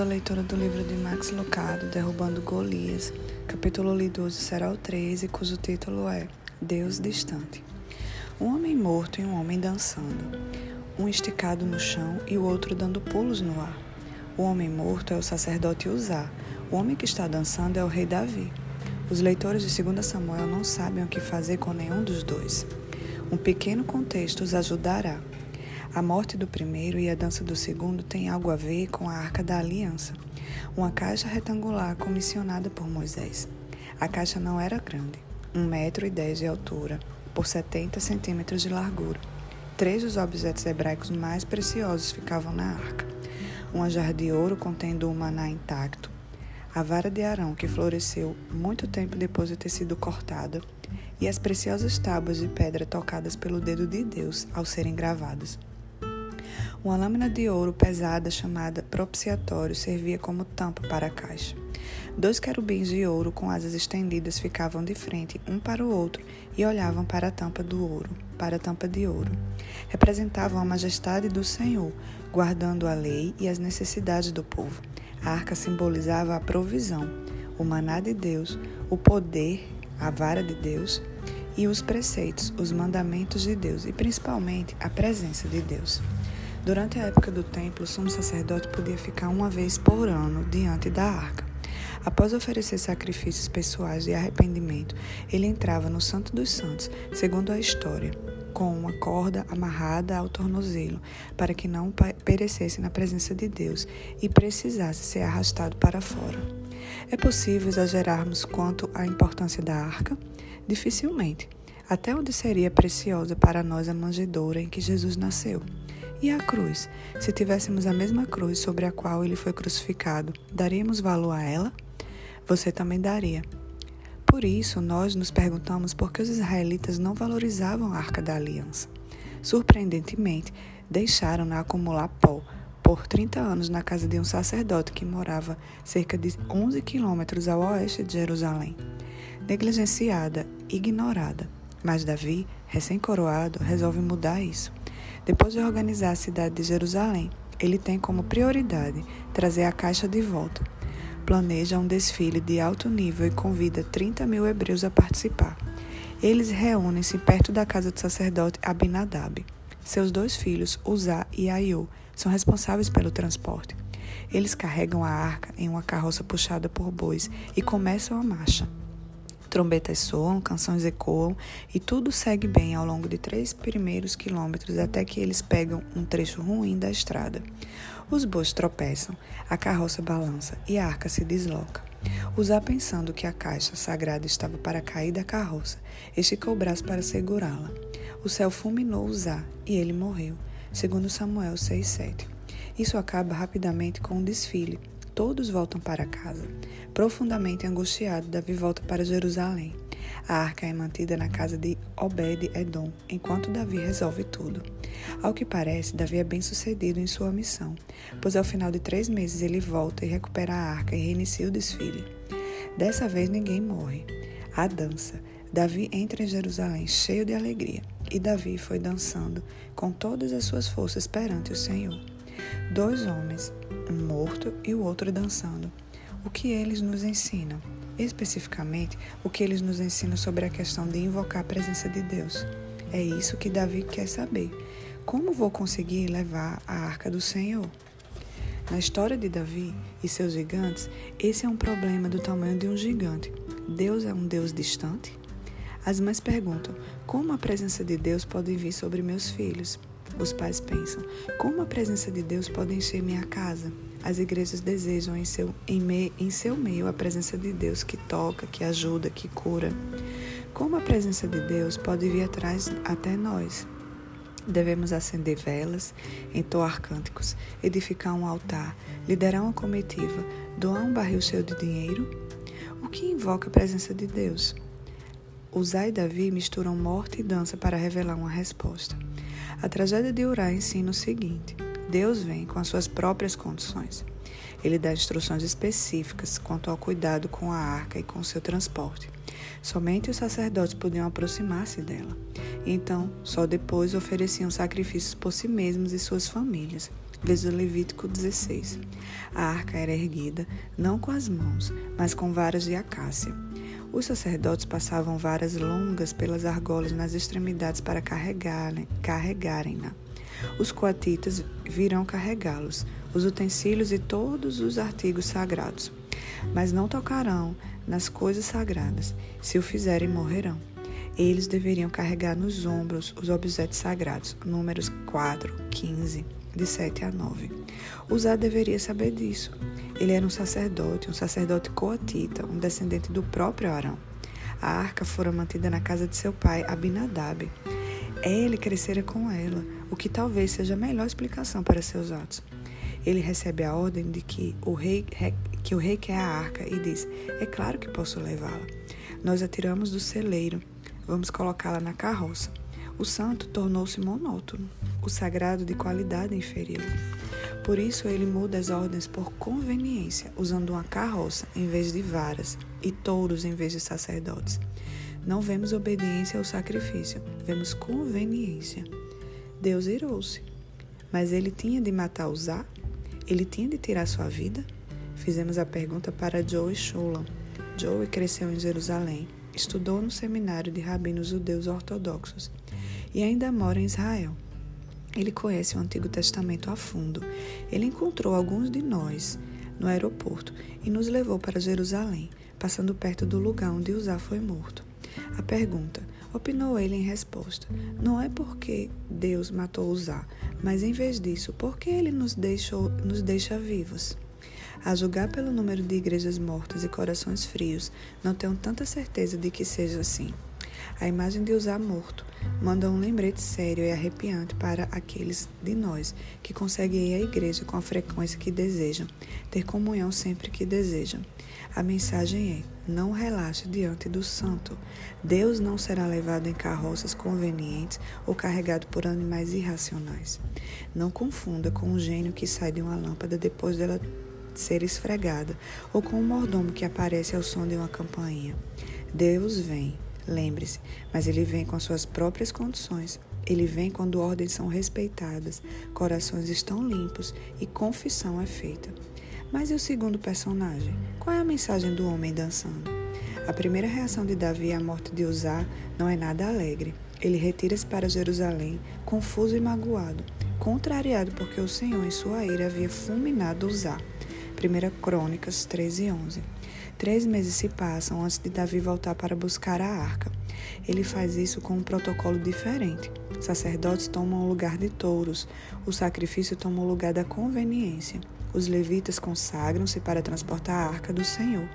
A leitura do livro de Max Lucado, Derrubando Golias, capítulo lido hoje será o 13, cujo título é Deus Distante. Um homem morto e um homem dançando, um esticado no chão e o outro dando pulos no ar. O homem morto é o sacerdote Uzá, o homem que está dançando é o rei Davi. Os leitores de 2 Samuel não sabem o que fazer com nenhum dos dois. Um pequeno contexto os ajudará. A morte do primeiro e a dança do segundo têm algo a ver com a Arca da Aliança, uma caixa retangular comissionada por Moisés. A caixa não era grande, 1,10 metro e dez de altura, por 70 centímetros de largura. Três dos objetos hebraicos mais preciosos ficavam na arca. Uma jarra de ouro contendo o maná intacto, a vara de Arão que floresceu muito tempo depois de ter sido cortada, e as preciosas tábuas de pedra tocadas pelo dedo de Deus ao serem gravadas. Uma lâmina de ouro pesada chamada propiciatório servia como tampa para a caixa. Dois querubins de ouro com asas estendidas ficavam de frente um para o outro e olhavam para a tampa do ouro, para a tampa de ouro. Representavam a majestade do Senhor, guardando a lei e as necessidades do povo. A arca simbolizava a provisão, o maná de Deus, o poder, a vara de Deus e os preceitos, os mandamentos de Deus e principalmente a presença de Deus. Durante a época do templo, o sumo sacerdote podia ficar uma vez por ano diante da arca. Após oferecer sacrifícios pessoais de arrependimento, ele entrava no Santo dos Santos, segundo a história, com uma corda amarrada ao tornozelo, para que não perecesse na presença de Deus e precisasse ser arrastado para fora. É possível exagerarmos quanto à importância da arca? Dificilmente. Até onde seria preciosa para nós a manjedoura em que Jesus nasceu? E a cruz? Se tivéssemos a mesma cruz sobre a qual ele foi crucificado, daríamos valor a ela? Você também daria. Por isso, nós nos perguntamos por que os israelitas não valorizavam a arca da aliança. Surpreendentemente, deixaram-na acumular pó por 30 anos na casa de um sacerdote que morava cerca de 11 quilômetros ao oeste de Jerusalém. Negligenciada, ignorada. Mas Davi, recém-coroado, resolve mudar isso. Depois de organizar a cidade de Jerusalém, ele tem como prioridade trazer a caixa de volta. Planeja um desfile de alto nível e convida 30 mil hebreus a participar. Eles reúnem-se perto da casa do sacerdote Abinadab. Seus dois filhos, Uzá e Aiô, são responsáveis pelo transporte. Eles carregam a arca em uma carroça puxada por bois e começam a marcha. Trombetas soam, canções ecoam e tudo segue bem ao longo de três primeiros quilômetros até que eles pegam um trecho ruim da estrada. Os bois tropeçam, a carroça balança e a arca se desloca. Usar pensando que a caixa sagrada estava para cair da carroça, esticou o braço para segurá-la. O céu fulminou Uzá e ele morreu, segundo Samuel 6,7. Isso acaba rapidamente com um desfile, Todos voltam para casa. Profundamente angustiado, Davi volta para Jerusalém. A arca é mantida na casa de Obed-Edom, enquanto Davi resolve tudo. Ao que parece, Davi é bem sucedido em sua missão, pois ao final de três meses ele volta e recupera a arca e reinicia o desfile. Dessa vez ninguém morre. A dança. Davi entra em Jerusalém cheio de alegria, e Davi foi dançando com todas as suas forças perante o Senhor. Dois homens, um morto e o outro dançando. O que eles nos ensinam? Especificamente, o que eles nos ensinam sobre a questão de invocar a presença de Deus. É isso que Davi quer saber. Como vou conseguir levar a arca do Senhor? Na história de Davi e seus gigantes, esse é um problema do tamanho de um gigante. Deus é um Deus distante? As mães perguntam: como a presença de Deus pode vir sobre meus filhos? Os pais pensam: como a presença de Deus pode encher minha casa? As igrejas desejam em seu, em, me, em seu meio a presença de Deus que toca, que ajuda, que cura. Como a presença de Deus pode vir atrás até nós? Devemos acender velas, entoar cânticos, edificar um altar, liderar uma comitiva, doar um barril cheio de dinheiro? O que invoca a presença de Deus? Uzá e Davi misturam morte e dança para revelar uma resposta. A tragédia de Urá ensina o seguinte: Deus vem com as suas próprias condições. Ele dá instruções específicas quanto ao cuidado com a arca e com seu transporte. Somente os sacerdotes podiam aproximar-se dela. Então, só depois ofereciam sacrifícios por si mesmos e suas famílias. Veja Levítico 16. A arca era erguida não com as mãos, mas com varas de acácia. Os sacerdotes passavam varas longas pelas argolas nas extremidades para carregarem-na. Carregarem os coatitas virão carregá-los, os utensílios e todos os artigos sagrados. Mas não tocarão nas coisas sagradas. Se o fizerem, morrerão. Eles deveriam carregar nos ombros os objetos sagrados. Números 4, 15, de 7 a 9. Uzá deveria saber disso. Ele era um sacerdote, um sacerdote coatita, um descendente do próprio Arão. A arca fora mantida na casa de seu pai, Abinadab. Ele crescera com ela, o que talvez seja a melhor explicação para seus atos. Ele recebe a ordem de que o rei, que o rei quer a arca e diz: É claro que posso levá-la. Nós a tiramos do celeiro, vamos colocá-la na carroça. O santo tornou-se monótono, o sagrado de qualidade inferior. Por isso ele muda as ordens por conveniência, usando uma carroça em vez de varas e touros em vez de sacerdotes. Não vemos obediência ao sacrifício, vemos conveniência. Deus irou-se, mas ele tinha de matar Uzá? Ele tinha de tirar sua vida? Fizemos a pergunta para Joey Shulam. Joey cresceu em Jerusalém, estudou no seminário de rabinos judeus ortodoxos e ainda mora em Israel. Ele conhece o Antigo Testamento a fundo. Ele encontrou alguns de nós no aeroporto e nos levou para Jerusalém, passando perto do lugar onde Uzá foi morto. A pergunta, opinou ele em resposta, não é porque Deus matou Uzá, mas em vez disso, porque ele nos, deixou, nos deixa vivos. A julgar pelo número de igrejas mortas e corações frios, não tenho tanta certeza de que seja assim. A imagem de usar morto manda um lembrete sério e arrepiante para aqueles de nós que conseguem ir à igreja com a frequência que desejam, ter comunhão sempre que desejam. A mensagem é: não relaxe diante do santo. Deus não será levado em carroças convenientes ou carregado por animais irracionais. Não confunda com um gênio que sai de uma lâmpada depois dela ser esfregada ou com um mordomo que aparece ao som de uma campainha. Deus vem Lembre-se, mas ele vem com suas próprias condições. Ele vem quando ordens são respeitadas, corações estão limpos e confissão é feita. Mas e o segundo personagem? Qual é a mensagem do homem dançando? A primeira reação de Davi à morte de Uzá não é nada alegre. Ele retira-se para Jerusalém, confuso e magoado, contrariado porque o Senhor, em sua ira, havia fulminado Uzá. 1 Crônicas 13, 11. Três meses se passam antes de Davi voltar para buscar a arca. Ele faz isso com um protocolo diferente. Sacerdotes tomam o lugar de touros, o sacrifício toma o lugar da conveniência. Os levitas consagram-se para transportar a arca do Senhor.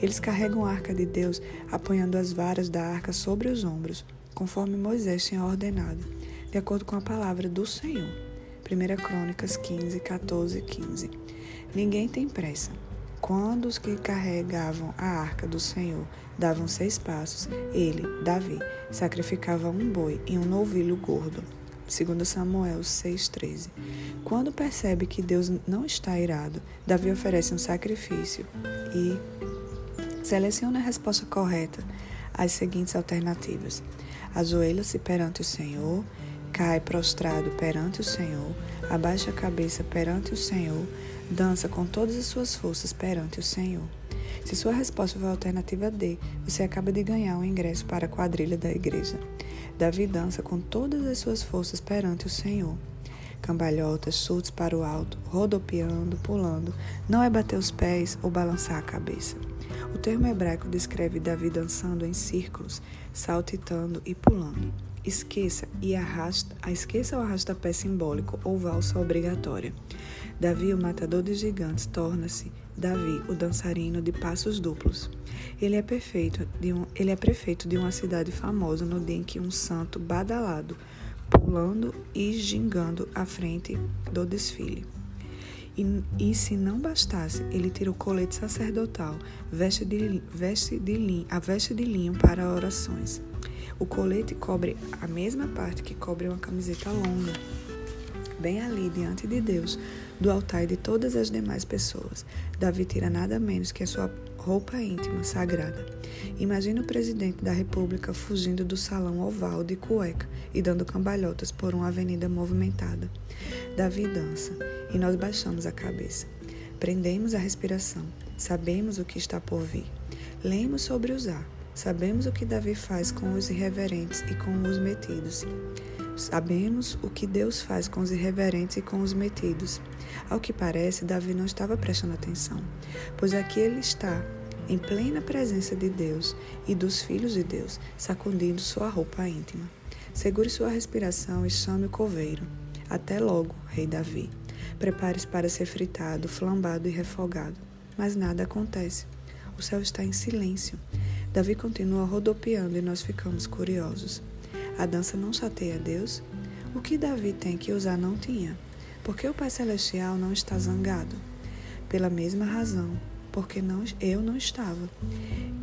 Eles carregam a arca de Deus, apoiando as varas da arca sobre os ombros, conforme Moisés tinha ordenado, de acordo com a palavra do Senhor. 1 Crônicas 15, 14 e 15. Ninguém tem pressa. Quando os que carregavam a arca do Senhor davam seis passos, ele, Davi, sacrificava um boi e um novilho gordo. 2 Samuel 6,13. Quando percebe que Deus não está irado, Davi oferece um sacrifício e seleciona a resposta correta às seguintes alternativas: ajoelha-se perante o Senhor, cai prostrado perante o Senhor, abaixa a cabeça perante o Senhor, dança com todas as suas forças perante o Senhor. Se sua resposta for a alternativa D, você acaba de ganhar um ingresso para a quadrilha da igreja. Davi dança com todas as suas forças perante o Senhor. Cambalhotas, chutes para o alto, rodopiando, pulando, não é bater os pés ou balançar a cabeça. O termo hebraico descreve Davi dançando em círculos, saltitando e pulando. Esqueça e arrasta, esqueça o arrasta-pé simbólico ou valsa obrigatória. Davi, o matador de gigantes, torna-se Davi, o dançarino de passos duplos. Ele é, perfeito de um, ele é prefeito de uma cidade famosa no dia em que um santo badalado, pulando e gingando à frente do desfile. E, e, se não bastasse, ele tira o colete sacerdotal, veste de, veste de linho, a veste de linho para orações. O colete cobre a mesma parte que cobre uma camiseta longa, bem ali diante de Deus, do altar e de todas as demais pessoas. Davi tira nada menos que a sua roupa íntima sagrada. Imagina o presidente da República fugindo do salão oval de cueca e dando cambalhotas por uma avenida movimentada. Davi dança e nós baixamos a cabeça. Prendemos a respiração. Sabemos o que está por vir. Lemos sobre usar. Sabemos o que Davi faz com os irreverentes e com os metidos. Sabemos o que Deus faz com os irreverentes e com os metidos. Ao que parece, Davi não estava prestando atenção, pois aqui ele está, em plena presença de Deus e dos filhos de Deus, sacudindo sua roupa íntima. Segure sua respiração e chame o coveiro. Até logo, rei Davi. Prepare-se para ser fritado, flambado e refogado. Mas nada acontece. O céu está em silêncio. Davi continua rodopiando e nós ficamos curiosos. A dança não chateia Deus? O que Davi tem que usar não tinha? Porque o Pai Celestial não está zangado? Pela mesma razão, porque não, eu não estava.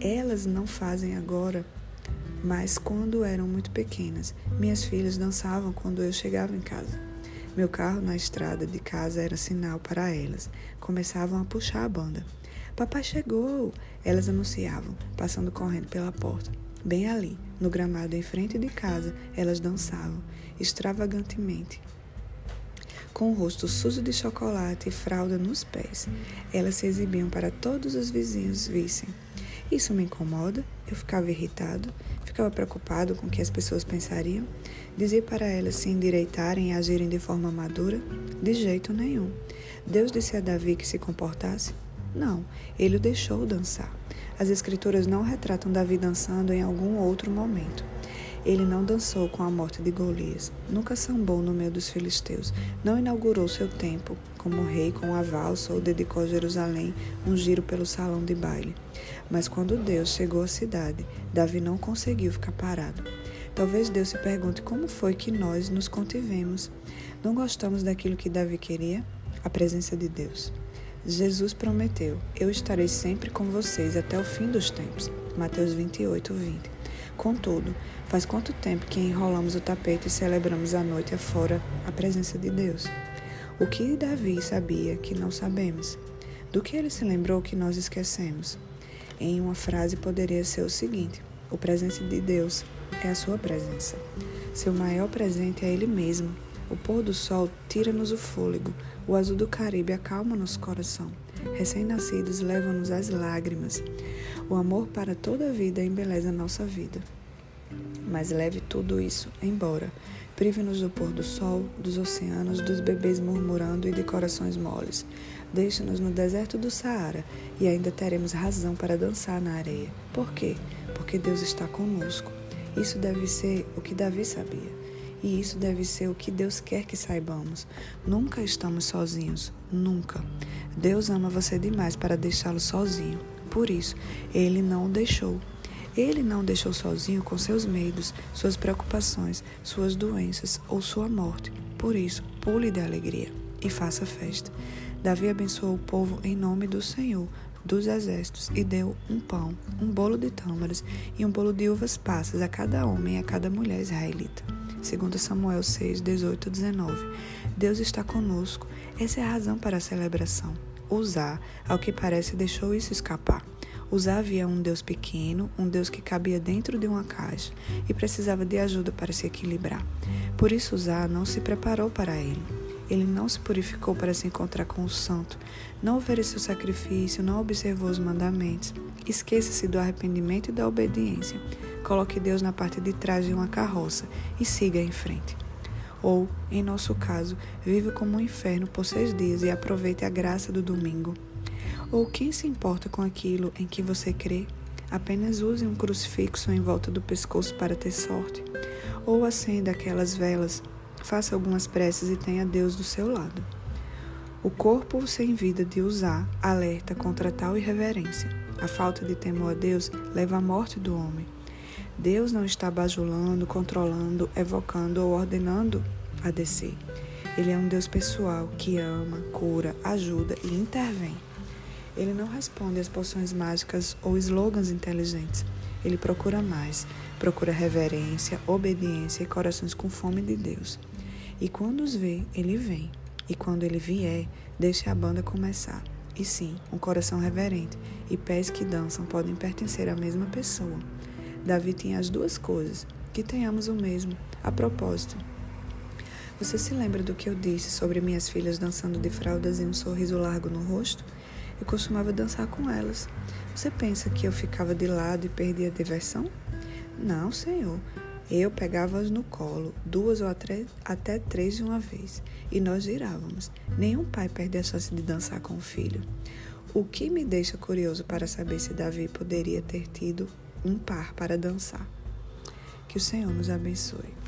Elas não fazem agora, mas quando eram muito pequenas, minhas filhas dançavam quando eu chegava em casa. Meu carro na estrada de casa era sinal para elas. Começavam a puxar a banda. Papai chegou! Elas anunciavam, passando correndo pela porta. Bem ali, no gramado em frente de casa, elas dançavam, extravagantemente. Com o rosto sujo de chocolate e fralda nos pés, elas se exibiam para todos os vizinhos vissem. Isso me incomoda, eu ficava irritado, ficava preocupado com o que as pessoas pensariam. Dizia para elas se endireitarem e agirem de forma madura? De jeito nenhum. Deus disse a Davi que se comportasse? Não, ele o deixou dançar. As escrituras não retratam Davi dançando em algum outro momento. Ele não dançou com a morte de Golias, nunca sambou no meio dos filisteus, não inaugurou seu tempo como rei com a valsa ou dedicou a Jerusalém um giro pelo salão de baile. Mas quando Deus chegou à cidade, Davi não conseguiu ficar parado. Talvez Deus se pergunte como foi que nós nos contivemos. Não gostamos daquilo que Davi queria? A presença de Deus. Jesus prometeu: Eu estarei sempre com vocês até o fim dos tempos. Mateus 28, 20. Contudo, faz quanto tempo que enrolamos o tapete e celebramos a noite afora a presença de Deus? O que Davi sabia que não sabemos? Do que ele se lembrou que nós esquecemos? Em uma frase poderia ser o seguinte: O presente de Deus é a sua presença. Seu maior presente é Ele mesmo. O pôr do sol tira-nos o fôlego, o azul do Caribe acalma nosso coração. Recém-nascidos levam-nos às lágrimas. O amor para toda a vida embeleza nossa vida. Mas leve tudo isso embora. Prive-nos do pôr do sol, dos oceanos, dos bebês murmurando e de corações moles. Deixe-nos no deserto do Saara e ainda teremos razão para dançar na areia. Por quê? Porque Deus está conosco. Isso deve ser o que Davi sabia. E isso deve ser o que Deus quer que saibamos. Nunca estamos sozinhos, nunca. Deus ama você demais para deixá-lo sozinho. Por isso, ele não o deixou. Ele não o deixou sozinho com seus medos, suas preocupações, suas doenças ou sua morte. Por isso, pule de alegria e faça festa. Davi abençoou o povo em nome do Senhor dos exércitos e deu um pão, um bolo de tâmaras e um bolo de uvas passas a cada homem e a cada mulher israelita segundo Samuel 6, 18 19. Deus está conosco. Essa é a razão para a celebração. Usar, ao que parece, deixou isso escapar. Usar havia um Deus pequeno, um Deus que cabia dentro de uma caixa e precisava de ajuda para se equilibrar. Por isso Uzá não se preparou para ele. Ele não se purificou para se encontrar com o santo, não ofereceu sacrifício, não observou os mandamentos. Esqueça-se do arrependimento e da obediência. Coloque Deus na parte de trás de uma carroça e siga em frente. Ou, em nosso caso, viva como um inferno por seis dias e aproveite a graça do domingo. Ou quem se importa com aquilo em que você crê? Apenas use um crucifixo em volta do pescoço para ter sorte. Ou acenda aquelas velas, faça algumas preces e tenha Deus do seu lado. O corpo sem vida de usar alerta contra tal irreverência. A falta de temor a Deus leva à morte do homem. Deus não está bajulando, controlando, evocando ou ordenando a descer. Ele é um Deus pessoal que ama, cura, ajuda e intervém. Ele não responde às poções mágicas ou slogans inteligentes. Ele procura mais, procura reverência, obediência e corações com fome de Deus. E quando os vê, ele vem. E quando ele vier, deixe a banda começar. E sim, um coração reverente e pés que dançam podem pertencer à mesma pessoa. Davi tinha as duas coisas, que tenhamos o mesmo. A propósito, você se lembra do que eu disse sobre minhas filhas dançando de fraldas e um sorriso largo no rosto? Eu costumava dançar com elas. Você pensa que eu ficava de lado e perdia a diversão? Não, senhor. Eu pegava-as no colo, duas ou até três de uma vez, e nós girávamos. Nenhum pai perde a chance de dançar com o filho. O que me deixa curioso para saber se Davi poderia ter tido um par para dançar. Que o Senhor nos abençoe.